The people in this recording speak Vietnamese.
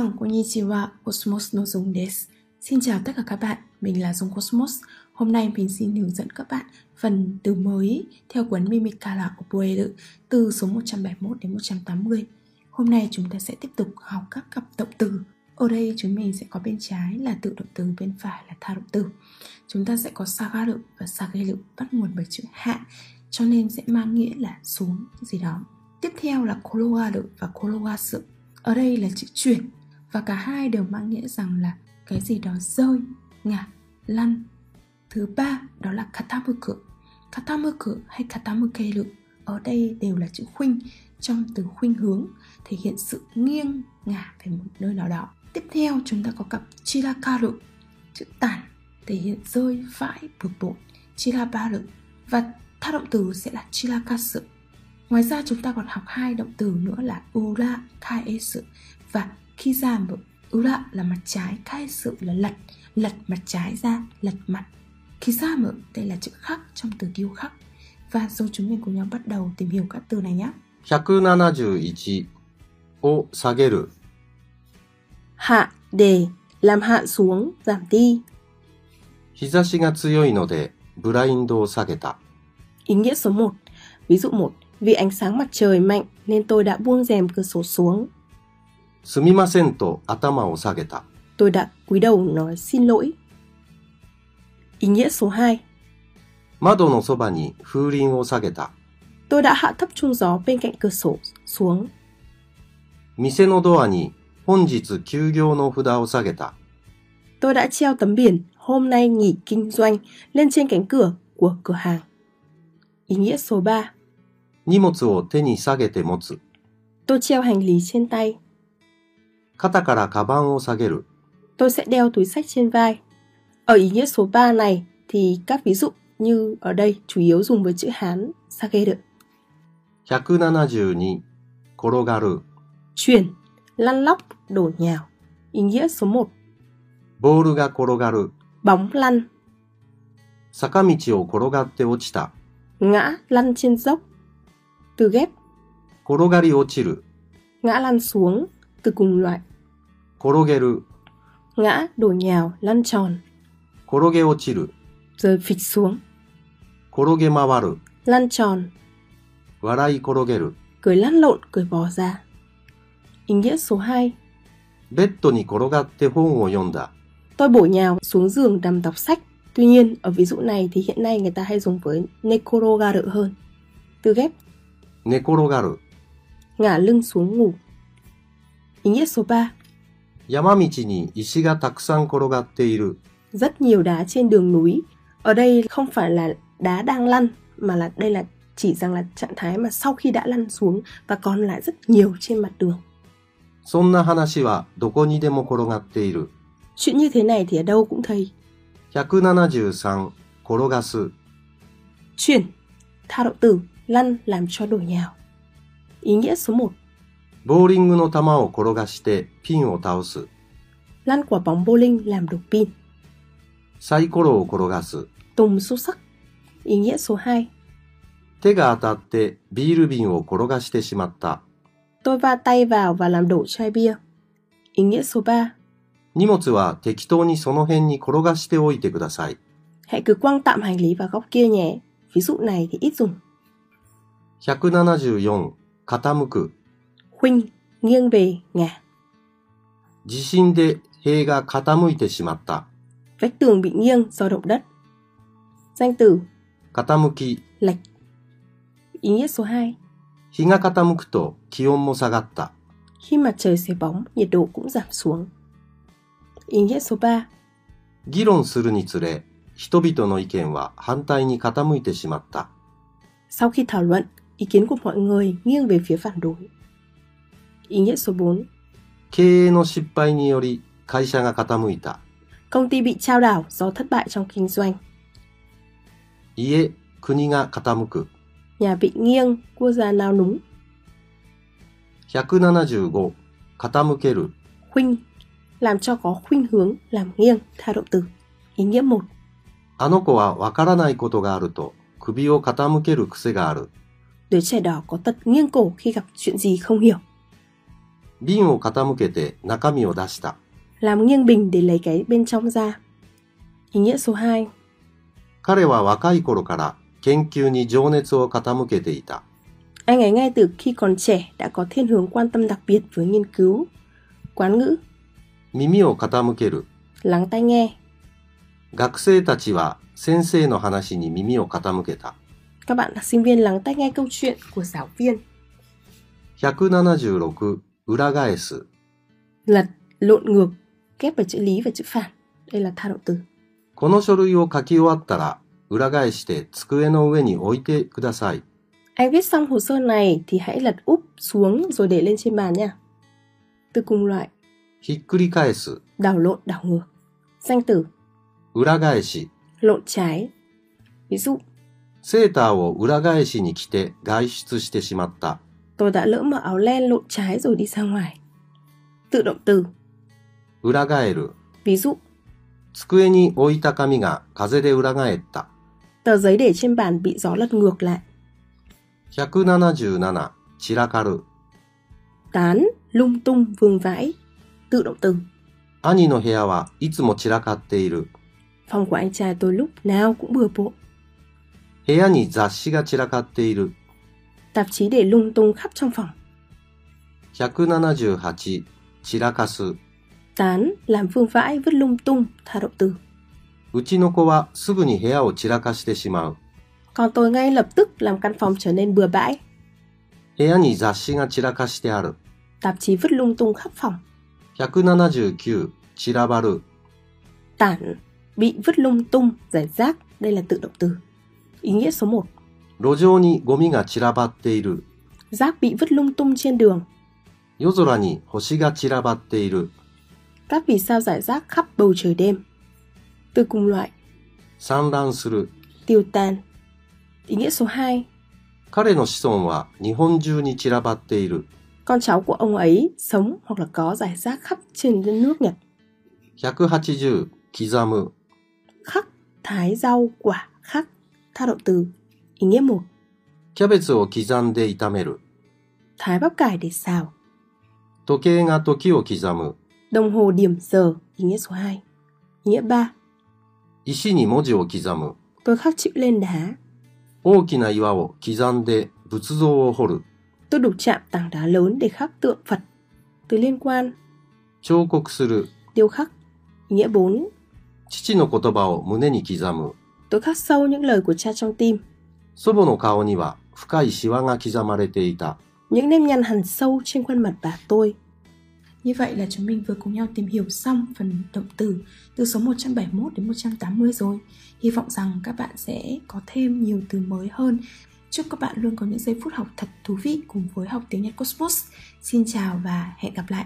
Minasan, konnichiwa, Cosmos no Dung. Xin chào tất cả các bạn, mình là Dung Cosmos. Hôm nay mình xin hướng dẫn các bạn phần từ mới theo cuốn Mimikara Oboeru từ số 171 đến 180. Hôm nay chúng ta sẽ tiếp tục học các cặp động từ. Ở đây chúng mình sẽ có bên trái là tự động từ, bên phải là tha động từ. Chúng ta sẽ có sagaru và sageru bắt nguồn bởi chữ hạ, cho nên sẽ mang nghĩa là xuống gì đó. Tiếp theo là korogaru và korogasu. Ở đây là chữ chuyển và cả hai đều mang nghĩa rằng là cái gì đó rơi, ngả, lăn. Thứ ba đó là katamuku. Katamuku hay katamukeru ở đây đều là chữ khuynh trong từ khuynh hướng thể hiện sự nghiêng ngả về một nơi nào đó. Tiếp theo chúng ta có cặp chirakaru, chữ tản thể hiện rơi vãi bực bội, chirabaru và tha động từ sẽ là chirakasu. Ngoài ra chúng ta còn học hai động từ nữa là ura, kaesu và kizamu. Ura là mặt trái, kaesu là lật, lật mặt trái ra, lật mặt. Kizamu đây là chữ khắc trong từ kiêu khắc. Và rồi chúng mình cùng nhau bắt đầu tìm hiểu các từ này nhé. 171を下げる Hạ đề làm hạ xuống, giảm đi. 日差しが強いのでブラインドを下げた Ý nghĩa số 1. Ví dụ 1. Vì ánh sáng mặt trời mạnh nên tôi đã buông rèm cửa sổ xuống. sumimasen. Tôi đã cúi đầu nói xin lỗi. Ý nghĩa số 2. Mado no soba ni furin o sageta. Tôi đã hạ thấp chuông gió bên cạnh cửa sổ xuống. Mise no doa ni honjitsu kyugyo no fuda o sageta. Tôi đã treo tấm biển hôm nay nghỉ kinh doanh lên trên cánh cửa của cửa hàng. Ý nghĩa số 3. Nimotsu o te ni sagete motsu. Tôi treo hành lý trên tay. 肩からカバンを下げる Tôi sẽ đeo túi sách trên vai. Ở ý nghĩa số 3 này thì các ví dụ như ở đây chủ yếu dùng với chữ Hán sageru. 172転がる Chuyển, lăn lóc, đổ nhào. Ý nghĩa số 1. ボールが転がる Bóng lăn, 坂道を転がって落ちた ngã lăn trên dốc. Từ ghép, 転がり落ちる ngã lăn xuống, từ cùng loại. 転げる Ngã, đổ nhào, lăn tròn, 転げ落ちる rồi phịch xuống, 転げ回る lăn tròn, 笑い転げる cười lăn lộn, cười bò ra. Ý nghĩa số 2. ベッドに転がって本を読んだ Tôi bổ nhào xuống giường nằm đọc sách. Tuy nhiên, ở ví dụ này thì hiện nay người ta hay dùng với nekorogaru hơn. Từ ghép, 寝転がる ngả lưng xuống ngủ. Ý nghĩa số 3. 山道に石がたくさん転がっている Rất nhiều đá trên đường núi. Ở đây không phải là đá đang lăn, mà là đây là chỉ rằng là trạng thái mà sau khi đã lăn xuống và còn lại rất nhiều trên mặt đường. そんな話はどこにでも転がっている Chuyện như thế này thì ở đâu cũng thấy. 173転がす Chuyển, tha động từ, lăn làm cho đổ nhào. Ý nghĩa số 1. ボーリングの球を転がしてピンを倒す Lăn quả bóng bowling làm đổ pin. サイコロを転がす Tùng xúc sắc. Ý nghĩa số 2. 手が当たってビール瓶を転がしてしまった Tôi va tay vào và làm đổ chai bia. Ý nghĩa số 3. 荷物は適当にその辺に転がしておいてください Hãy cứ quăng tạm hành lý vào góc kia nhé. Ví dụ này thì ít dùng. 174傾く Khuynh, nghiêng về, ngả. 地震で塀が傾いてしまった Vách tường bị nghiêng do động đất. Danh từ, 傾き lệch. Ý nghĩa số 2. 日が傾くと気温も下がった Khi mặt trời xế bóng, nhiệt độ cũng giảm xuống. Ý nghĩa số 3. 議論するにつれ人々の意見は反対に傾いてしまった Sau khi thảo luận, ý kiến của mọi người nghiêng về phía phản đối. Ý nghĩa số 4. 経営の失敗により会社が傾いた Công ty bị trao đảo do thất bại trong kinh doanh. 家国が傾く Nhà bị nghiêng, quốc gia nao núng. 175傾ける Khuynh, làm cho có khuynh hướng, làm nghiêng, tha động từ. Ý nghĩa 1. あの子はわからないことがあると首を傾ける癖がある Đứa trẻ đỏ có tật nghiêng cổ khi gặp chuyện gì không hiểu. 瓶を傾けて中身を出した。 Làm nghiêng bình để lấy cái bên trong ra. Ý nghĩa số 2. 彼は若い頃から研究に情熱を傾けていた。 Anh ấy ngay từ khi còn trẻ đã có thiên hướng quan tâm đặc biệt với nghiên cứu. Quán ngữ, 耳を傾ける。 lắng tai nghe. 学生たちは先生の話に耳を傾けた。 Các bạn là sinh viên lắng tai nghe câu chuyện của giáo viên. 176 裏返す。Lật, lộn ngược, ghép vào chữ lý và chữ phản. Đây là tha động từ. この書類を書き終わったら裏返して机の上に置いてください。Anh viết xong hồ sơ này thì hãy lật úp xuống rồi để lên trên bàn nha. Từ cùng loại, ひっくり返す。đảo lộn, đảo ngược. Danh từ, 裏返し。lộn trái. Ví dụ, セーターを裏返しに着て外出してしまった。tôi đã lỡ mở áo len lộn trái rồi đi ra ngoài. Tự động từ, 裏返る。 ví dụ, 机に置いた紙が風で裏返った。 tờ giấy để trên bàn bị gió lật ngược lại. 177散らかる。 Tán, lung tung, vương vãi. Tự động từ, 兄の部屋はいつも散らかっている。 phòng của anh trai tôi lúc nào cũng bừa bộn. 部屋に雑誌が散らかっている。 Tạp chí để lung tung khắp trong phòng. 178散らかす。 Tán, làm vương vãi, vứt lung tung, tha động từ. うちの子はすぐに部屋を散らかしてしまう。 Còn tôi ngay lập tức làm căn phòng trở nên bừa bãi. 部屋に雑誌が散らかしてある。 Tạp chí vứt lung tung khắp phòng. 179散らばる。 Tản, bị vứt lung tung, giải rác. Đây là tự động từ. Ý nghĩa số 1. 路上にゴミが散らばっている。 Rác bị vứt lung tung trên đường. 夜空に星が散らばっている。 Các vì sao giải rác khắp bầu trời đêm. Từ cùng loại, 散乱する。 tiêu tan. Ý nghĩa số 2. 彼の子孫は日本中に散らばっている。 Con cháu của ông ấy sống hoặc là có giải rác khắp trên đất nước Nhật. 180刻む。 Khắc, thái, rau, quả, khắc. Tha động từ. Ý nghĩa 1. キャベツを刻んで炒める。 Thái bắp cải để xào. 時計が時を刻む。 Đồng hồ điểm giờ. Ý nghĩa số 2. Ý nghĩa 3. 石に文字を刻む。 Tôi khắc chữ lên đá. 大きな岩を刻んで仏像を彫る。 Tôi đục chạm tảng đá lớn để khắc tượng Phật. Từ liên quan, 彫刻する。 điêu khắc. Ý nghĩa 4. 父の言葉を胸に刻む。 Tôi khắc sâu những lời của cha trong tim. 祖母の顔には深いシワが刻まれていた。 Những nếp nhăn hằn sâu trên khuôn mặt bà tôi. Như vậy là chúng mình vừa cùng nhau tìm hiểu xong phần động từ từ số 171 đến 180 rồi. Hy vọng rằng các bạn sẽ có thêm nhiều từ mới hơn. Chúc các bạn luôn có những giây phút học thật thú vị cùng với học tiếng Nhật Cosmos. Xin chào và hẹn gặp lại.